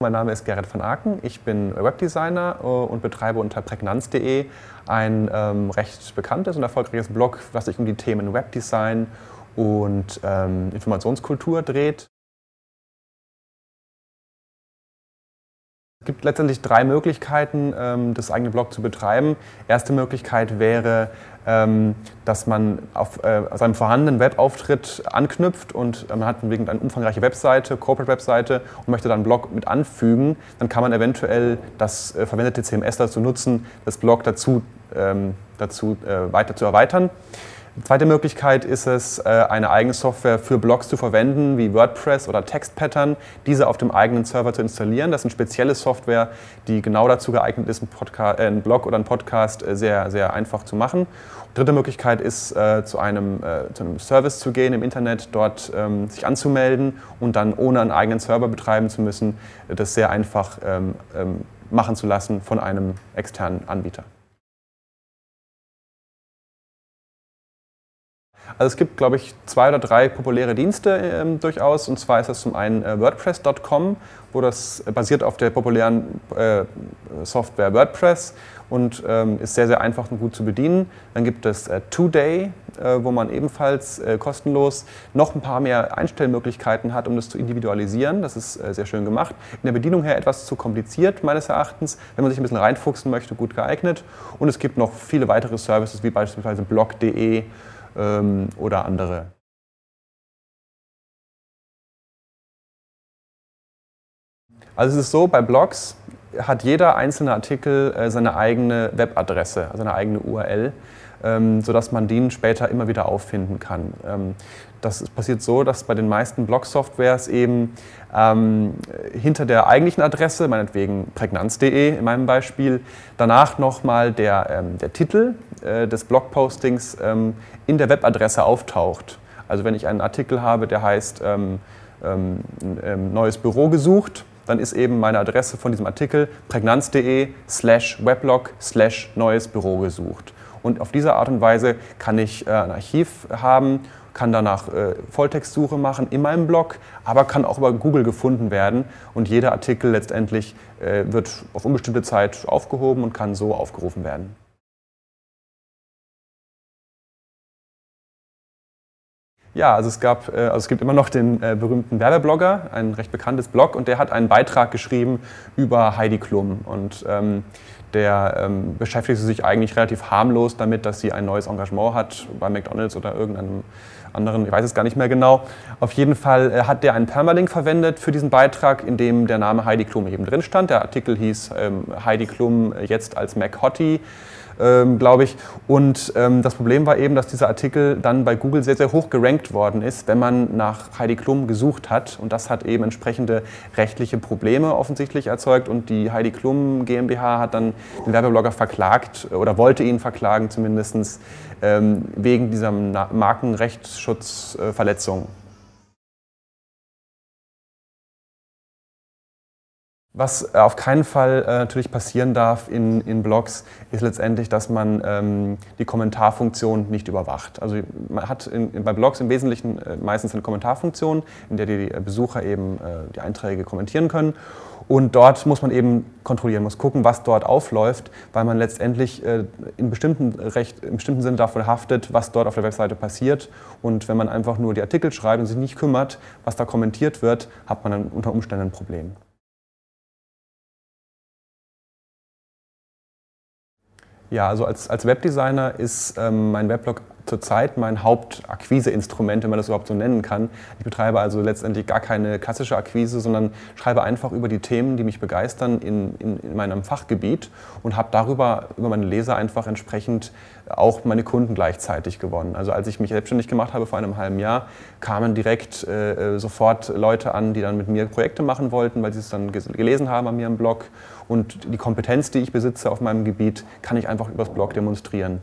Mein Name ist Gerrit van Aken, ich bin Webdesigner äh, und betreibe unter prägnanz.de ein ähm, recht bekanntes und erfolgreiches Blog, was sich um die Themen Webdesign und ähm, Informationskultur dreht. Es gibt letztendlich drei Möglichkeiten, ähm, das eigene Blog zu betreiben. Erste Möglichkeit wäre, ähm, dass man auf äh, seinem vorhandenen Webauftritt anknüpft und man hat eine umfangreiche Webseite, Corporate-Webseite und möchte dann einen Blog mit anfügen. Dann kann man eventuell das äh, verwendete CMS dazu nutzen, das Blog dazu, ähm, dazu äh, weiter zu erweitern. Zweite Möglichkeit ist es, äh, eine eigene Software für Blogs zu verwenden, wie WordPress oder TextPattern, diese auf dem eigenen Server zu installieren. Das ist eine spezielle Software, die genau dazu geeignet ist, einen, Podcast, äh, einen Blog oder einen Podcast äh, sehr, sehr einfach zu machen. Dritte Möglichkeit ist, zu einem, zu einem Service zu gehen im Internet, dort ähm, sich anzumelden und dann ohne einen eigenen Server betreiben zu müssen, das sehr einfach ähm, ähm, machen zu lassen von einem externen Anbieter. Also es gibt, glaube ich, zwei oder drei populäre Dienste ähm, durchaus. Und zwar ist das zum einen äh, WordPress.com, wo das basiert auf der populären äh, Software WordPress und ähm, ist sehr, sehr einfach und gut zu bedienen. Dann gibt es äh, Today, äh, wo man ebenfalls äh, kostenlos noch ein paar mehr Einstellmöglichkeiten hat, um das zu individualisieren. Das ist äh, sehr schön gemacht. In der Bedienung her etwas zu kompliziert, meines Erachtens. Wenn man sich ein bisschen reinfuchsen möchte, gut geeignet. Und es gibt noch viele weitere Services, wie beispielsweise blog.de ähm, oder andere. Also es ist so, bei Blogs hat jeder einzelne Artikel äh, seine eigene Webadresse, also eine eigene URL, ähm, sodass man den später immer wieder auffinden kann. Ähm, das passiert so, dass bei den meisten Blog-Softwares eben ähm, hinter der eigentlichen Adresse, meinetwegen prägnanz.de in meinem Beispiel, danach nochmal der, ähm, der Titel äh, des Blogpostings ähm, in der Webadresse auftaucht. Also wenn ich einen Artikel habe, der heißt ähm, neues Büro gesucht, dann ist eben meine Adresse von diesem Artikel prägnanz.de slash weblog slash neues Büro gesucht. Und auf diese Art und Weise kann ich äh, ein Archiv haben, kann danach äh, Volltextsuche machen in meinem Blog, aber kann auch über Google gefunden werden und jeder Artikel letztendlich äh, wird auf unbestimmte Zeit aufgehoben und kann so aufgerufen werden. Ja, also es, gab, äh, also es gibt immer noch den äh, berühmten Werbeblogger, ein recht bekanntes Blog, und der hat einen Beitrag geschrieben über Heidi Klum. Und ähm, der ähm, beschäftigt sich eigentlich relativ harmlos damit, dass sie ein neues Engagement hat bei McDonalds oder irgendeinem anderen, ich weiß es gar nicht mehr genau. Auf jeden Fall äh, hat der einen Permalink verwendet für diesen Beitrag, in dem der Name Heidi Klum eben drin stand. Der Artikel hieß ähm, Heidi Klum jetzt als Mac Hottie ähm, glaube ich. Und ähm, das Problem war eben, dass dieser Artikel dann bei Google sehr, sehr hoch gerankt worden ist, wenn man nach Heidi Klum gesucht hat. Und das hat eben entsprechende rechtliche Probleme offensichtlich erzeugt. Und die Heidi Klum GmbH hat dann den Werbeblogger verklagt oder wollte ihn verklagen zumindest ähm, wegen dieser Markenrechtsschutzverletzung. Was auf keinen Fall äh, natürlich passieren darf in, in Blogs, ist letztendlich, dass man ähm, die Kommentarfunktion nicht überwacht. Also man hat in, bei Blogs im Wesentlichen äh, meistens eine Kommentarfunktion, in der die Besucher eben äh, die Einträge kommentieren können. Und dort muss man eben kontrollieren, muss gucken, was dort aufläuft, weil man letztendlich äh, in bestimmten, Recht, in bestimmten Sinne davon haftet, was dort auf der Webseite passiert. Und wenn man einfach nur die Artikel schreibt und sich nicht kümmert, was da kommentiert wird, hat man dann unter Umständen ein Problem. Ja, also als, als Webdesigner ist ähm, mein Weblog zurzeit mein Hauptakquiseinstrument, wenn man das überhaupt so nennen kann. Ich betreibe also letztendlich gar keine klassische Akquise, sondern schreibe einfach über die Themen, die mich begeistern in, in, in meinem Fachgebiet und habe darüber, über meine Leser einfach entsprechend auch meine Kunden gleichzeitig gewonnen. Also als ich mich selbstständig gemacht habe vor einem halben Jahr, kamen direkt äh, sofort Leute an, die dann mit mir Projekte machen wollten, weil sie es dann gelesen haben an mir im Blog. Und die Kompetenz, die ich besitze auf meinem Gebiet, kann ich einfach übers Blog demonstrieren.